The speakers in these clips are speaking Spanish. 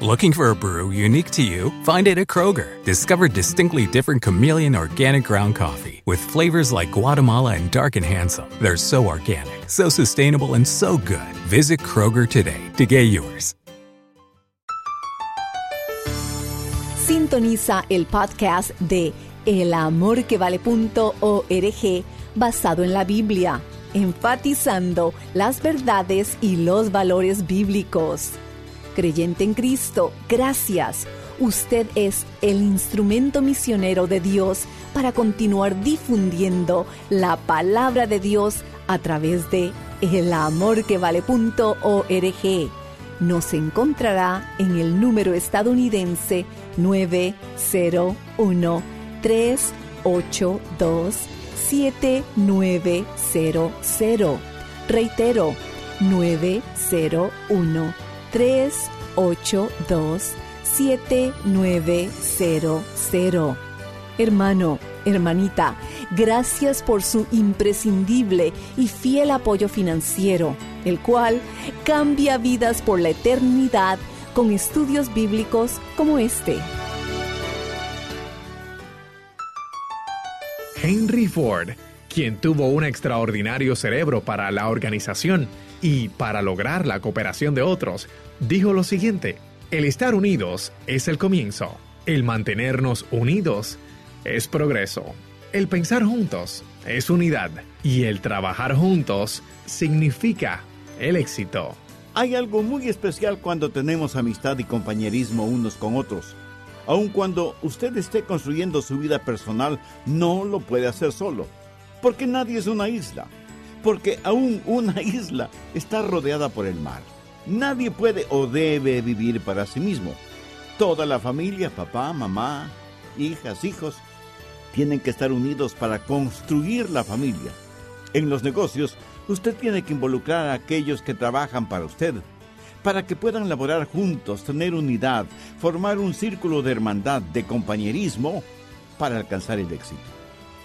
Looking for a brew unique to you? Find it at Kroger. Discover distinctly different chameleon organic ground coffee with flavors like Guatemala and Dark and Handsome. They're so organic, so sustainable, and so good. Visit Kroger today to get yours. Sintoniza el podcast de elamorquevale.org basado en la Biblia, enfatizando las verdades y los valores bíblicos creyente en Cristo, gracias. Usted es el instrumento misionero de Dios para continuar difundiendo la palabra de Dios a través de elamorquevale.org. Nos encontrará en el número estadounidense 901 382 7900. Reitero, 901 382 7900. Hermano, hermanita, gracias por su imprescindible y fiel apoyo financiero, el cual cambia vidas por la eternidad con estudios bíblicos como este. Henry Ford, quien tuvo un extraordinario cerebro para la organización, y para lograr la cooperación de otros, dijo lo siguiente, el estar unidos es el comienzo, el mantenernos unidos es progreso, el pensar juntos es unidad y el trabajar juntos significa el éxito. Hay algo muy especial cuando tenemos amistad y compañerismo unos con otros. Aun cuando usted esté construyendo su vida personal, no lo puede hacer solo, porque nadie es una isla porque aún una isla está rodeada por el mar. Nadie puede o debe vivir para sí mismo. Toda la familia, papá, mamá, hijas, hijos, tienen que estar unidos para construir la familia. En los negocios, usted tiene que involucrar a aquellos que trabajan para usted, para que puedan laborar juntos, tener unidad, formar un círculo de hermandad, de compañerismo, para alcanzar el éxito.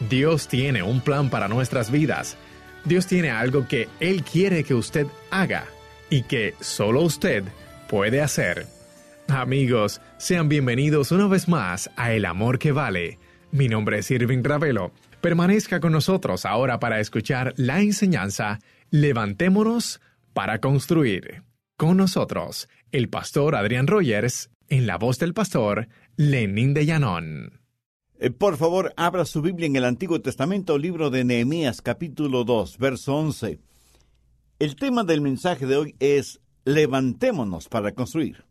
Dios tiene un plan para nuestras vidas Dios tiene algo que Él quiere que usted haga y que solo usted puede hacer. Amigos, sean bienvenidos una vez más a El Amor que Vale. Mi nombre es Irving Ravelo. Permanezca con nosotros ahora para escuchar la enseñanza Levantémonos para construir. Con nosotros, el pastor Adrián Rogers, en la voz del pastor Lenín de Llanón. Eh, por favor, abra su Biblia en el Antiguo Testamento, libro de Nehemías, capítulo 2, verso 11. El tema del mensaje de hoy es Levantémonos para construir.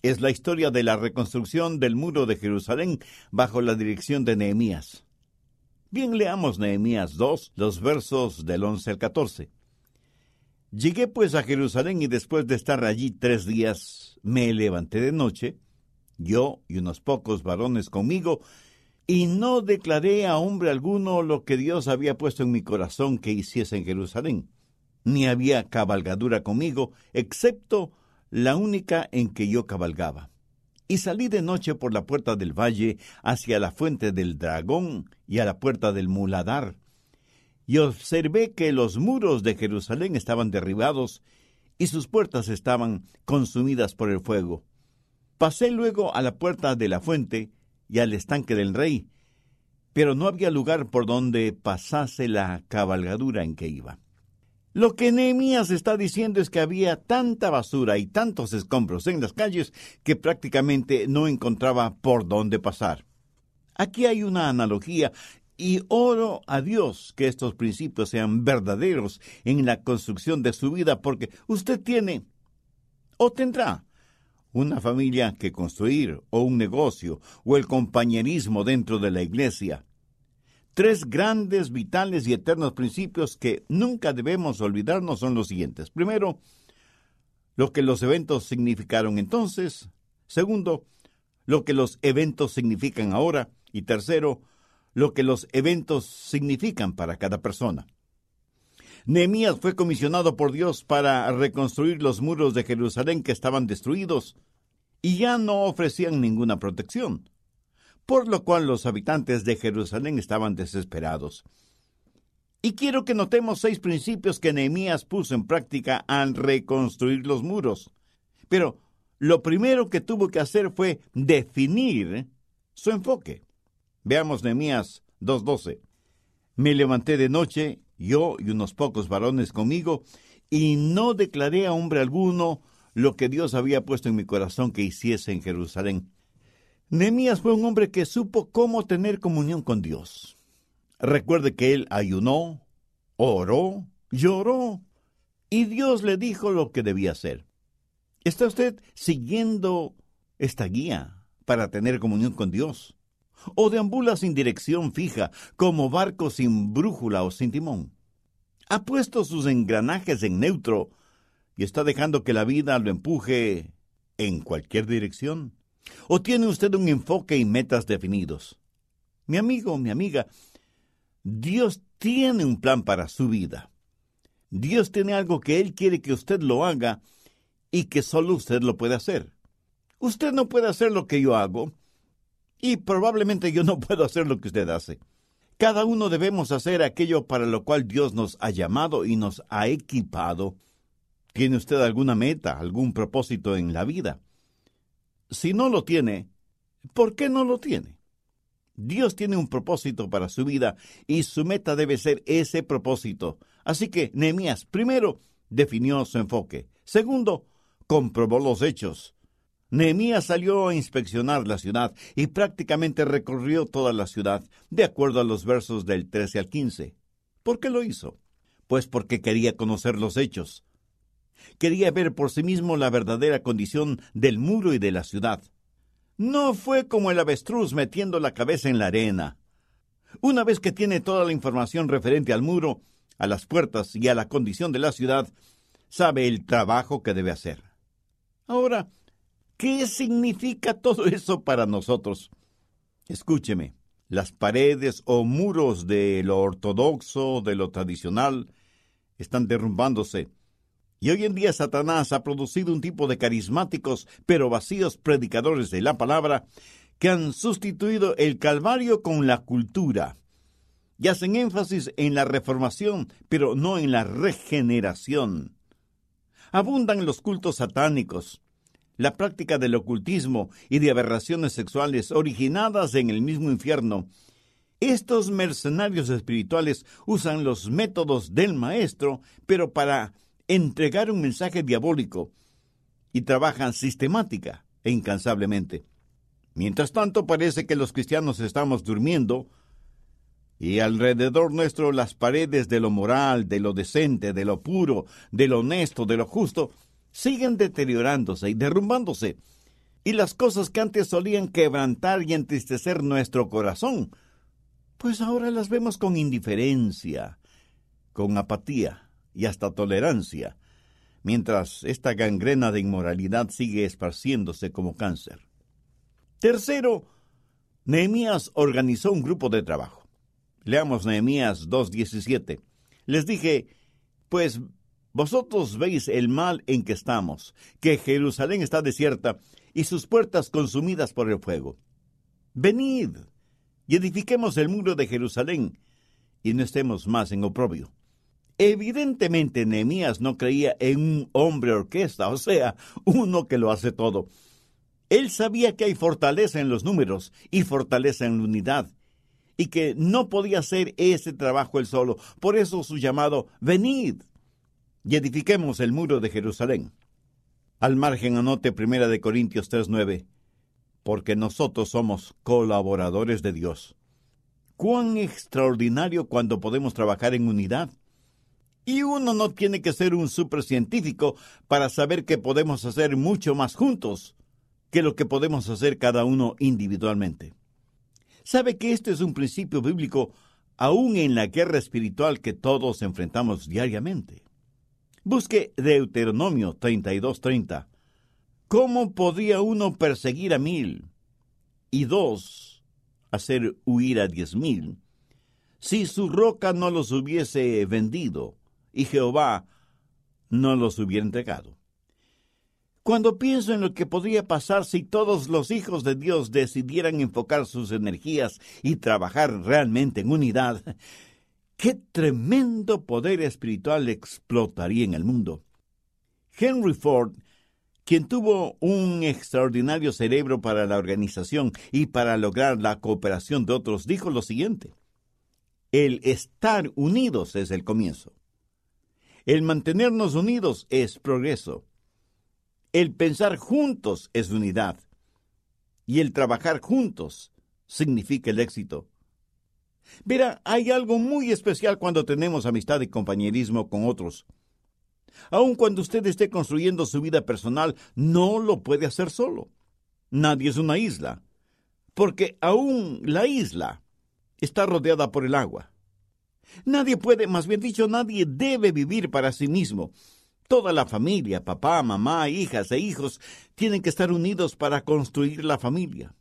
Es la historia de la reconstrucción del muro de Jerusalén bajo la dirección de Nehemías. Bien, leamos Nehemías 2, los versos del 11 al 14. Llegué pues a Jerusalén y después de estar allí tres días, me levanté de noche, yo y unos pocos varones conmigo, y no declaré a hombre alguno lo que Dios había puesto en mi corazón que hiciese en Jerusalén, ni había cabalgadura conmigo, excepto la única en que yo cabalgaba. Y salí de noche por la puerta del valle hacia la fuente del dragón y a la puerta del muladar, y observé que los muros de Jerusalén estaban derribados y sus puertas estaban consumidas por el fuego. Pasé luego a la puerta de la fuente, y al estanque del rey, pero no había lugar por donde pasase la cabalgadura en que iba. Lo que Nehemías está diciendo es que había tanta basura y tantos escombros en las calles que prácticamente no encontraba por dónde pasar. Aquí hay una analogía y oro a Dios que estos principios sean verdaderos en la construcción de su vida porque usted tiene o tendrá una familia que construir, o un negocio, o el compañerismo dentro de la iglesia. Tres grandes, vitales y eternos principios que nunca debemos olvidarnos son los siguientes. Primero, lo que los eventos significaron entonces. Segundo, lo que los eventos significan ahora. Y tercero, lo que los eventos significan para cada persona. Nehemías fue comisionado por Dios para reconstruir los muros de Jerusalén que estaban destruidos y ya no ofrecían ninguna protección, por lo cual los habitantes de Jerusalén estaban desesperados. Y quiero que notemos seis principios que Nehemías puso en práctica al reconstruir los muros. Pero lo primero que tuvo que hacer fue definir su enfoque. Veamos Nehemías 2.12. Me levanté de noche, yo y unos pocos varones conmigo, y no declaré a hombre alguno lo que Dios había puesto en mi corazón que hiciese en Jerusalén. Nehemías fue un hombre que supo cómo tener comunión con Dios. Recuerde que él ayunó, oró, lloró, y Dios le dijo lo que debía hacer. ¿Está usted siguiendo esta guía para tener comunión con Dios? ¿O deambula sin dirección fija, como barco sin brújula o sin timón? ¿Ha puesto sus engranajes en neutro y está dejando que la vida lo empuje en cualquier dirección? ¿O tiene usted un enfoque y metas definidos? Mi amigo, mi amiga, Dios tiene un plan para su vida. Dios tiene algo que Él quiere que usted lo haga y que solo usted lo puede hacer. Usted no puede hacer lo que yo hago y probablemente yo no puedo hacer lo que usted hace. Cada uno debemos hacer aquello para lo cual Dios nos ha llamado y nos ha equipado. ¿Tiene usted alguna meta, algún propósito en la vida? Si no lo tiene, ¿por qué no lo tiene? Dios tiene un propósito para su vida y su meta debe ser ese propósito. Así que Nehemías, primero, definió su enfoque. Segundo, comprobó los hechos. Nehemías salió a inspeccionar la ciudad y prácticamente recorrió toda la ciudad, de acuerdo a los versos del 13 al 15. ¿Por qué lo hizo? Pues porque quería conocer los hechos. Quería ver por sí mismo la verdadera condición del muro y de la ciudad. No fue como el avestruz metiendo la cabeza en la arena. Una vez que tiene toda la información referente al muro, a las puertas y a la condición de la ciudad, sabe el trabajo que debe hacer. Ahora, ¿qué significa todo eso para nosotros? Escúcheme, las paredes o muros de lo ortodoxo, de lo tradicional, están derrumbándose y hoy en día Satanás ha producido un tipo de carismáticos pero vacíos predicadores de la palabra que han sustituido el Calvario con la cultura y hacen énfasis en la reformación, pero no en la regeneración. Abundan los cultos satánicos, la práctica del ocultismo y de aberraciones sexuales originadas en el mismo infierno. Estos mercenarios espirituales usan los métodos del maestro, pero para entregar un mensaje diabólico y trabajan sistemática e incansablemente. Mientras tanto, parece que los cristianos estamos durmiendo y alrededor nuestro las paredes de lo moral, de lo decente, de lo puro, de lo honesto, de lo justo, siguen deteriorándose y derrumbándose. Y las cosas que antes solían quebrantar y entristecer nuestro corazón, pues ahora las vemos con indiferencia, con apatía y hasta tolerancia, mientras esta gangrena de inmoralidad sigue esparciéndose como cáncer. Tercero, Nehemías organizó un grupo de trabajo. Leamos Nehemías 2.17. Les dije, pues vosotros veis el mal en que estamos, que Jerusalén está desierta y sus puertas consumidas por el fuego. Venid y edifiquemos el muro de Jerusalén y no estemos más en oprobio. Evidentemente Nehemías no creía en un hombre orquesta, o sea, uno que lo hace todo. Él sabía que hay fortaleza en los números y fortaleza en la unidad, y que no podía hacer ese trabajo él solo. Por eso su llamado, venid y edifiquemos el muro de Jerusalén. Al margen anote Primera de Corintios 3:9, porque nosotros somos colaboradores de Dios. Cuán extraordinario cuando podemos trabajar en unidad. Y uno no tiene que ser un supercientífico para saber que podemos hacer mucho más juntos que lo que podemos hacer cada uno individualmente. Sabe que este es un principio bíblico aún en la guerra espiritual que todos enfrentamos diariamente. Busque Deuteronomio 32:30. ¿Cómo podía uno perseguir a mil y dos hacer huir a diez mil si su roca no los hubiese vendido y Jehová no los hubiera entregado? Cuando pienso en lo que podría pasar si todos los hijos de Dios decidieran enfocar sus energías y trabajar realmente en unidad, qué tremendo poder espiritual explotaría en el mundo. Henry Ford, quien tuvo un extraordinario cerebro para la organización y para lograr la cooperación de otros, dijo lo siguiente. El estar unidos es el comienzo. El mantenernos unidos es progreso. El pensar juntos es unidad. Y el trabajar juntos significa el éxito. Verá, hay algo muy especial cuando tenemos amistad y compañerismo con otros. Aun cuando usted esté construyendo su vida personal, no lo puede hacer solo. Nadie es una isla, porque aún la isla está rodeada por el agua. Nadie puede, más bien dicho, nadie debe vivir para sí mismo. Toda la familia, papá, mamá, hijas e hijos, tienen que estar unidos para construir la familia.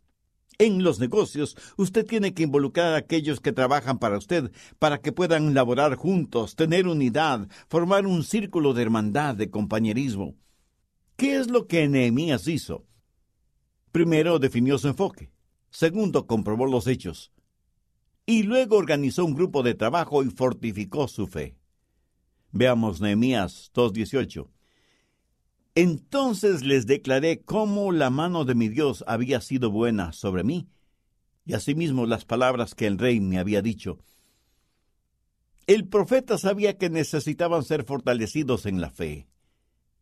En los negocios, usted tiene que involucrar a aquellos que trabajan para usted, para que puedan laborar juntos, tener unidad, formar un círculo de hermandad, de compañerismo. ¿Qué es lo que Nehemías hizo? Primero definió su enfoque. Segundo, comprobó los hechos. Y luego organizó un grupo de trabajo y fortificó su fe. Veamos Nehemías 2.18. Entonces les declaré cómo la mano de mi Dios había sido buena sobre mí, y asimismo las palabras que el rey me había dicho. El profeta sabía que necesitaban ser fortalecidos en la fe.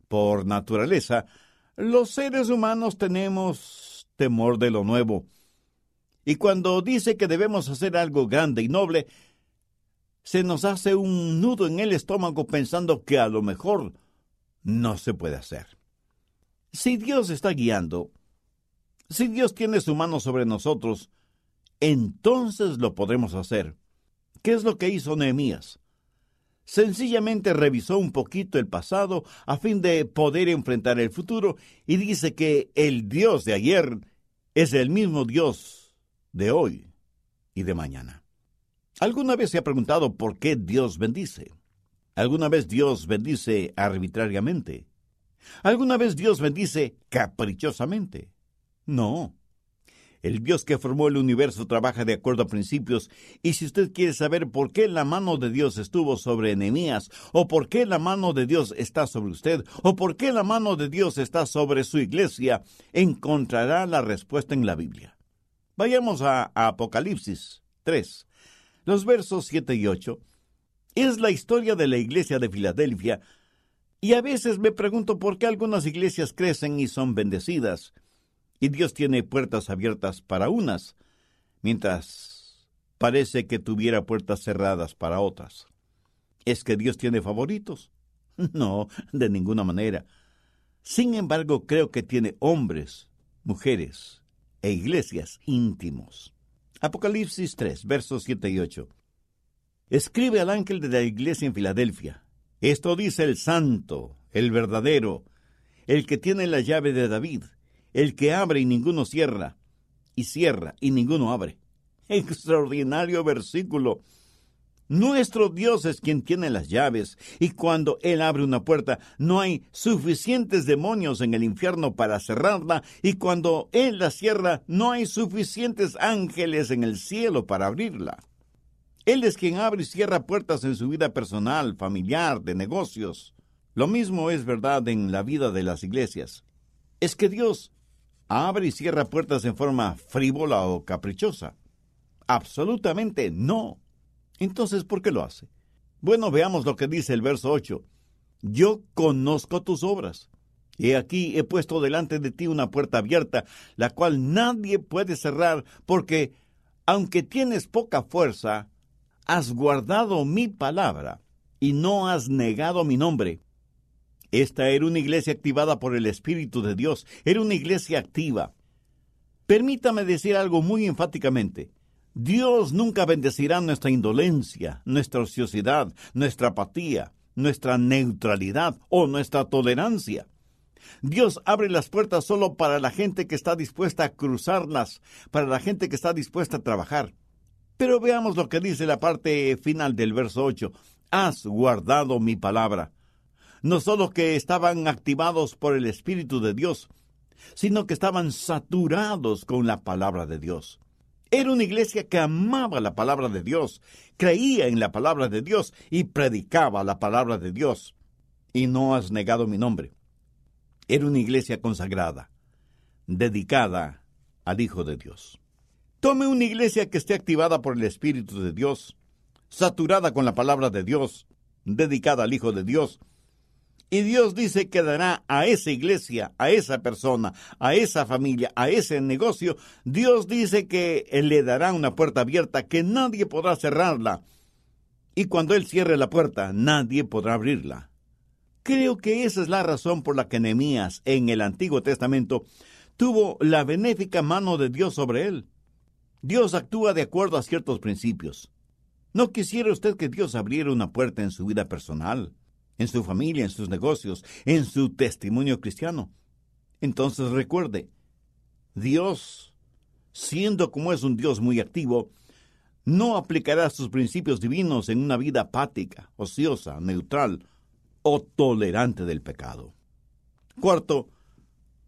Por naturaleza, los seres humanos tenemos temor de lo nuevo. Y cuando dice que debemos hacer algo grande y noble, se nos hace un nudo en el estómago pensando que a lo mejor no se puede hacer. Si Dios está guiando, si Dios tiene su mano sobre nosotros, entonces lo podremos hacer. ¿Qué es lo que hizo Nehemías? Sencillamente revisó un poquito el pasado a fin de poder enfrentar el futuro y dice que el Dios de ayer es el mismo Dios de hoy y de mañana. ¿Alguna vez se ha preguntado por qué Dios bendice? ¿Alguna vez Dios bendice arbitrariamente? ¿Alguna vez Dios bendice caprichosamente? No. El Dios que formó el universo trabaja de acuerdo a principios, y si usted quiere saber por qué la mano de Dios estuvo sobre Enemías, o por qué la mano de Dios está sobre usted, o por qué la mano de Dios está sobre su iglesia, encontrará la respuesta en la Biblia. Vayamos a, Apocalipsis 3, los versos 7 y 8. Es la historia de la iglesia de Filadelfia, y a veces me pregunto por qué algunas iglesias crecen y son bendecidas, y Dios tiene puertas abiertas para unas, mientras parece que tuviera puertas cerradas para otras. ¿Es que Dios tiene favoritos? No, de ninguna manera. Sin embargo, creo que tiene hombres, mujeres e iglesias íntimos. Apocalipsis 3, versos 7 y 8. Escribe al ángel de la iglesia en Filadelfia. Esto dice el santo, el verdadero, el que tiene la llave de David, el que abre y ninguno cierra, y cierra y ninguno abre. Extraordinario versículo. Nuestro Dios es quien tiene las llaves, y cuando Él abre una puerta, no hay suficientes demonios en el infierno para cerrarla, y cuando Él la cierra, no hay suficientes ángeles en el cielo para abrirla. Él es quien abre y cierra puertas en su vida personal, familiar, de negocios. Lo mismo es verdad en la vida de las iglesias. Es que Dios abre y cierra puertas en forma frívola o caprichosa. Absolutamente no. Entonces, ¿por qué lo hace? Bueno, veamos lo que dice el verso 8. Yo conozco tus obras. He aquí he puesto delante de ti una puerta abierta, la cual nadie puede cerrar, porque, aunque tienes poca fuerza, has guardado mi palabra y no has negado mi nombre. Esta era una iglesia activada por el Espíritu de Dios, era una iglesia activa. Permítame decir algo muy enfáticamente. Dios nunca bendecirá nuestra indolencia, nuestra ociosidad, nuestra apatía, nuestra neutralidad o nuestra tolerancia. Dios abre las puertas solo para la gente que está dispuesta a cruzarlas, para la gente que está dispuesta a trabajar. Pero veamos lo que dice la parte final del verso 8. Has guardado mi palabra. No solo que estaban activados por el Espíritu de Dios, sino que estaban saturados con la palabra de Dios. Era una iglesia que amaba la palabra de Dios, creía en la palabra de Dios y predicaba la palabra de Dios. Y no has negado mi nombre. Era una iglesia consagrada, dedicada al Hijo de Dios. Tome una iglesia que esté activada por el Espíritu de Dios, saturada con la palabra de Dios, dedicada al Hijo de Dios, y Dios dice que dará a esa iglesia, a esa persona, a esa familia, a ese negocio, Dios dice que le dará una puerta abierta que nadie podrá cerrarla. Y cuando Él cierre la puerta, nadie podrá abrirla. Creo que esa es la razón por la que Nehemías en el Antiguo Testamento tuvo la benéfica mano de Dios sobre él. Dios actúa de acuerdo a ciertos principios. ¿No quisiera usted que Dios abriera una puerta en su vida personal? en su familia, en sus negocios, en su testimonio cristiano. Entonces recuerde, Dios, siendo como es un Dios muy activo, no aplicará sus principios divinos en una vida apática, ociosa, neutral o tolerante del pecado. Cuarto,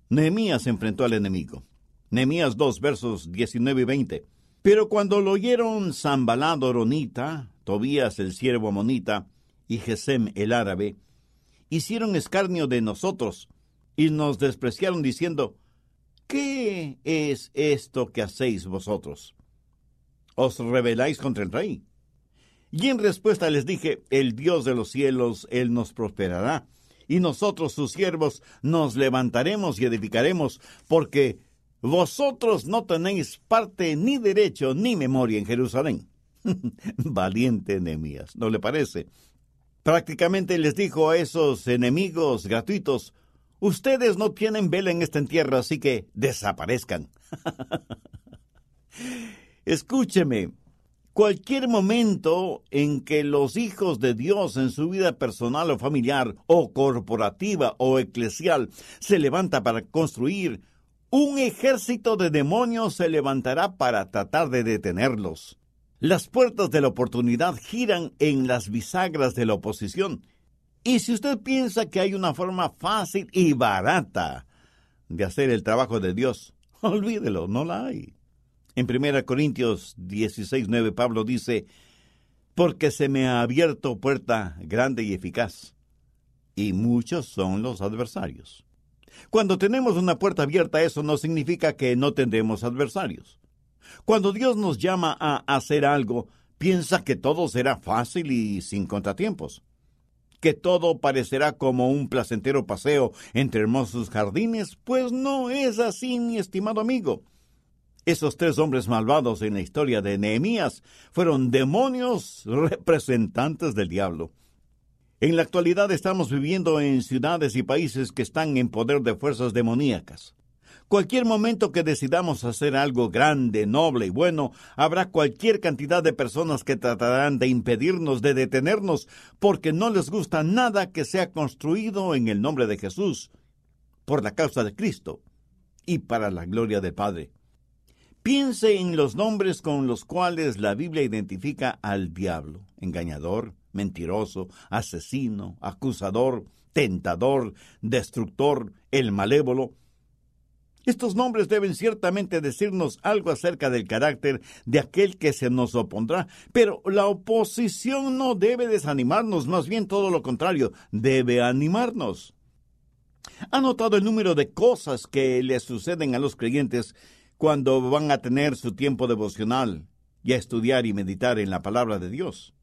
Nehemías enfrentó al enemigo. Nehemías 2, versos 19 y 20. Pero cuando lo oyeron Zambalá Doronita, Tobías el siervo amonita, y Gesem el árabe, hicieron escarnio de nosotros y nos despreciaron diciendo, ¿qué es esto que hacéis vosotros? ¿Os rebeláis contra el rey? Y en respuesta les dije, el Dios de los cielos, Él nos prosperará, y nosotros sus siervos nos levantaremos y edificaremos, porque vosotros no tenéis parte ni derecho ni memoria en Jerusalén. Valiente enemías, ¿no le parece? Prácticamente les dijo a esos enemigos gratuitos, ustedes no tienen vela en esta tierra, así que desaparezcan. Escúcheme, cualquier momento en que los hijos de Dios en su vida personal o familiar, o corporativa o eclesial, se levanta para construir, un ejército de demonios se levantará para tratar de detenerlos. Las puertas de la oportunidad giran en las bisagras de la oposición. Y si usted piensa que hay una forma fácil y barata de hacer el trabajo de Dios, olvídelo, no la hay. En 1 Corintios 16, 9, Pablo dice, porque se me ha abierto puerta grande y eficaz, y muchos son los adversarios. Cuando tenemos una puerta abierta, eso no significa que no tendremos adversarios. Cuando Dios nos llama a hacer algo, piensa que todo será fácil y sin contratiempos, que todo parecerá como un placentero paseo entre hermosos jardines, pues no es así, mi estimado amigo. Esos tres hombres malvados en la historia de Nehemías fueron demonios representantes del diablo. En la actualidad estamos viviendo en ciudades y países que están en poder de fuerzas demoníacas. Cualquier momento que decidamos hacer algo grande, noble y bueno, habrá cualquier cantidad de personas que tratarán de impedirnos, de detenernos, porque no les gusta nada que sea construido en el nombre de Jesús, por la causa de Cristo y para la gloria del Padre. Piense en los nombres con los cuales la Biblia identifica al diablo, engañador, mentiroso, asesino, acusador, tentador, destructor, el malévolo, estos nombres deben ciertamente decirnos algo acerca del carácter de aquel que se nos opondrá, pero la oposición no debe desanimarnos, más bien todo lo contrario, debe animarnos. ¿Ha notado el número de cosas que le suceden a los creyentes cuando van a tener su tiempo devocional y a estudiar y meditar en la palabra de Dios?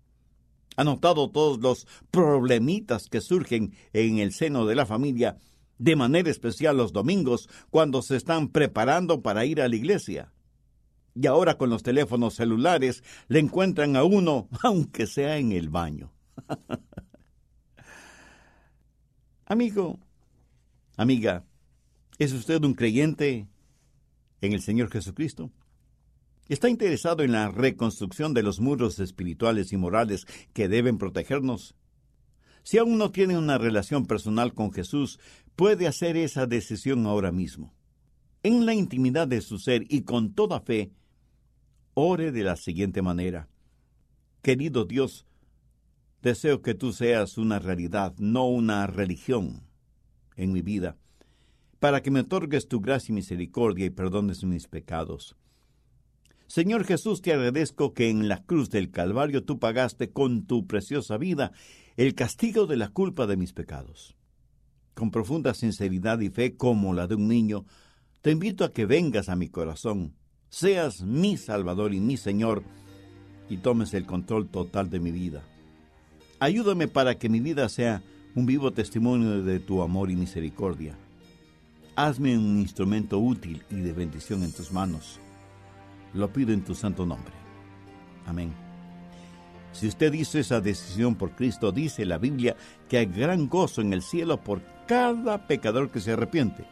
¿Ha notado todos los problemitas que surgen en el seno de la familia de manera especial los domingos cuando se están preparando para ir a la iglesia. Y ahora con los teléfonos celulares le encuentran a uno, aunque sea en el baño. Amigo, amiga, ¿es usted un creyente en el Señor Jesucristo? ¿Está interesado en la reconstrucción de los muros espirituales y morales que deben protegernos si aún no tiene una relación personal con Jesús, puede hacer esa decisión ahora mismo. En la intimidad de su ser y con toda fe, ore de la siguiente manera. Querido Dios, deseo que tú seas una realidad, no una religión en mi vida, para que me otorgues tu gracia y misericordia y perdones mis pecados. Señor Jesús, te agradezco que en la cruz del Calvario tú pagaste con tu preciosa vida el castigo de la culpa de mis pecados. Con profunda sinceridad y fe como la de un niño, te invito a que vengas a mi corazón, seas mi Salvador y mi Señor, y tomes el control total de mi vida. Ayúdame para que mi vida sea un vivo testimonio de tu amor y misericordia. Hazme un instrumento útil y de bendición en tus manos. Lo pido en tu santo nombre. Amén. Si usted hizo esa decisión por Cristo, dice la Biblia que hay gran gozo en el cielo por cada pecador que se arrepiente.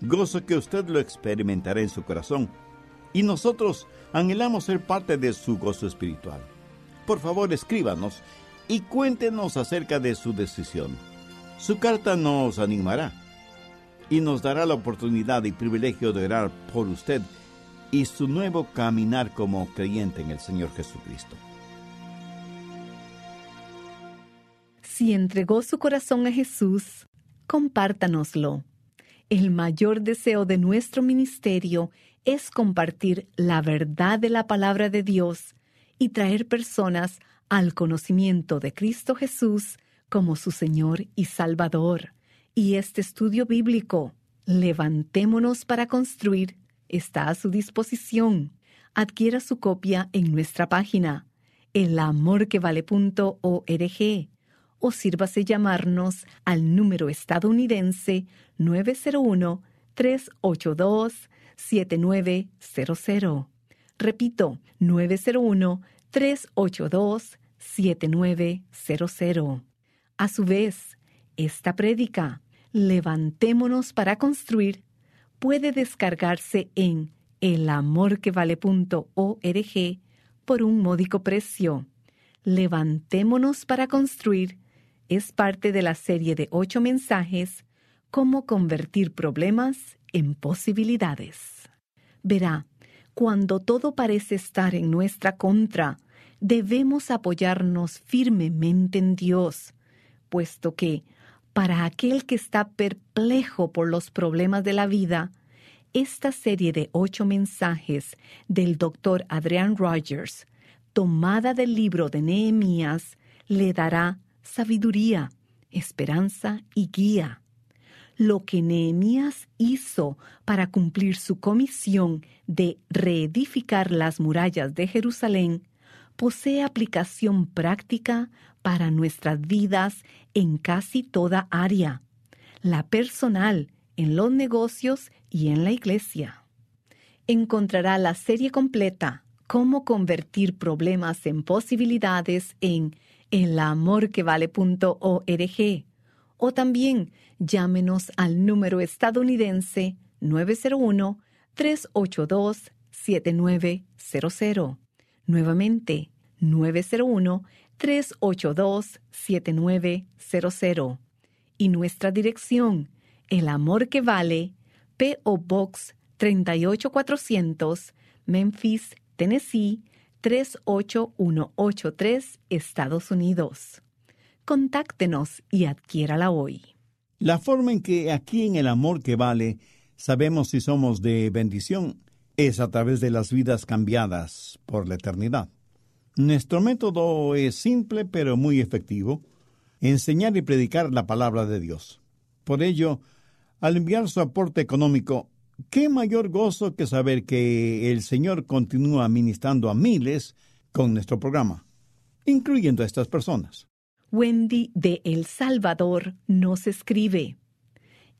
Gozo que usted lo experimentará en su corazón. Y nosotros anhelamos ser parte de su gozo espiritual. Por favor, escríbanos y cuéntenos acerca de su decisión. Su carta nos animará y nos dará la oportunidad y privilegio de orar por usted y su nuevo caminar como creyente en el Señor Jesucristo. Si entregó su corazón a Jesús, compártanoslo. El mayor deseo de nuestro ministerio es compartir la verdad de la palabra de Dios y traer personas al conocimiento de Cristo Jesús como su Señor y Salvador. Y este estudio bíblico, Levantémonos para construir, está a su disposición. Adquiera su copia en nuestra página, elamorquevale.org o sírvase llamarnos al número estadounidense 901-382-7900. Repito, 901-382-7900. A su vez, esta prédica, Levantémonos para construir, puede descargarse en elamorquevale.org por un módico precio. Levantémonos para construir es parte de la serie de ocho mensajes Cómo convertir problemas en posibilidades. Verá, cuando todo parece estar en nuestra contra, debemos apoyarnos firmemente en Dios, puesto que, para aquel que está perplejo por los problemas de la vida, esta serie de ocho mensajes del doctor Adrian Rogers, tomada del libro de Nehemías, le dará sabiduría, esperanza y guía. Lo que Nehemías hizo para cumplir su comisión de reedificar las murallas de Jerusalén posee aplicación práctica para nuestras vidas en casi toda área, la personal, en los negocios y en la iglesia. Encontrará la serie completa Cómo convertir problemas en posibilidades en elamorquevale.org o también llámenos al número estadounidense 901-382-7900. Nuevamente, 901-382-7900. Y nuestra dirección, El Amor que Vale, P.O. Box 38400, Memphis, Tennessee 38183, Estados Unidos. Contáctenos y adquiérala hoy. La forma en que aquí en el amor que vale sabemos si somos de bendición es a través de las vidas cambiadas por la eternidad. Nuestro método es simple pero muy efectivo, enseñar y predicar la palabra de Dios. Por ello, al enviar su aporte económico, qué mayor gozo que saber que el Señor continúa ministrando a miles con nuestro programa, incluyendo a estas personas. Wendy de El Salvador nos escribe,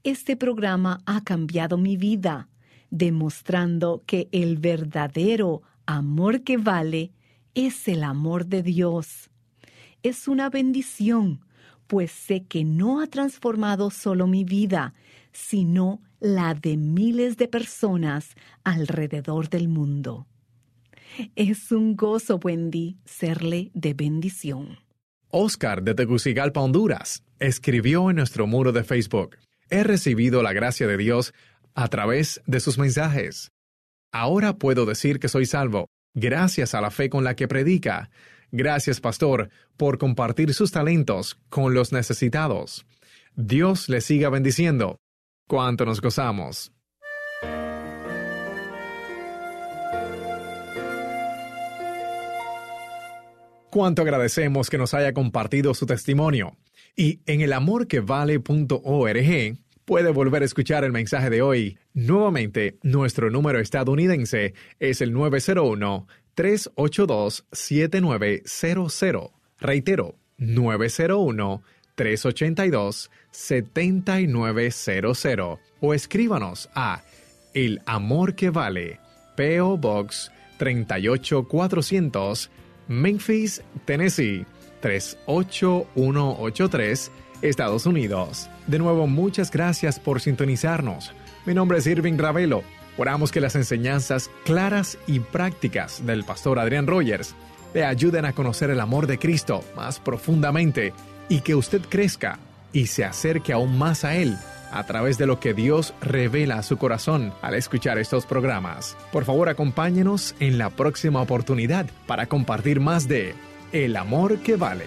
Este programa ha cambiado mi vida, demostrando que el verdadero amor que vale es el amor de Dios. Es una bendición, pues sé que no ha transformado solo mi vida, sino la de miles de personas alrededor del mundo. Es un gozo, Wendy, serle de bendición. Oscar de Tegucigalpa, Honduras, escribió en nuestro muro de Facebook. he recibido la gracia de Dios a través de sus mensajes. Ahora puedo decir que soy salvo, gracias a la fe con la que predica. Gracias, pastor, por compartir sus talentos con los necesitados. Dios le siga bendiciendo. Cuánto nos gozamos. Cuánto agradecemos que nos haya compartido su testimonio. Y en elamorquevale.org puede volver a escuchar el mensaje de hoy. Nuevamente, nuestro número estadounidense es el 901-382-7900. Reitero, 901-382-7900. O escríbanos a El Amor que Vale, PO Box 38400, Memphis, Tennessee 38183, Estados Unidos. De nuevo, muchas gracias por sintonizarnos. Mi nombre es Irving Ravelo. Oramos que las enseñanzas claras y prácticas del pastor Adrián Rogers le ayuden a conocer el amor de Cristo más profundamente y que usted crezca y se acerque aún más a Él a través de lo que Dios revela a su corazón al escuchar estos programas. Por favor, acompáñenos en la próxima oportunidad para compartir más de El amor que vale.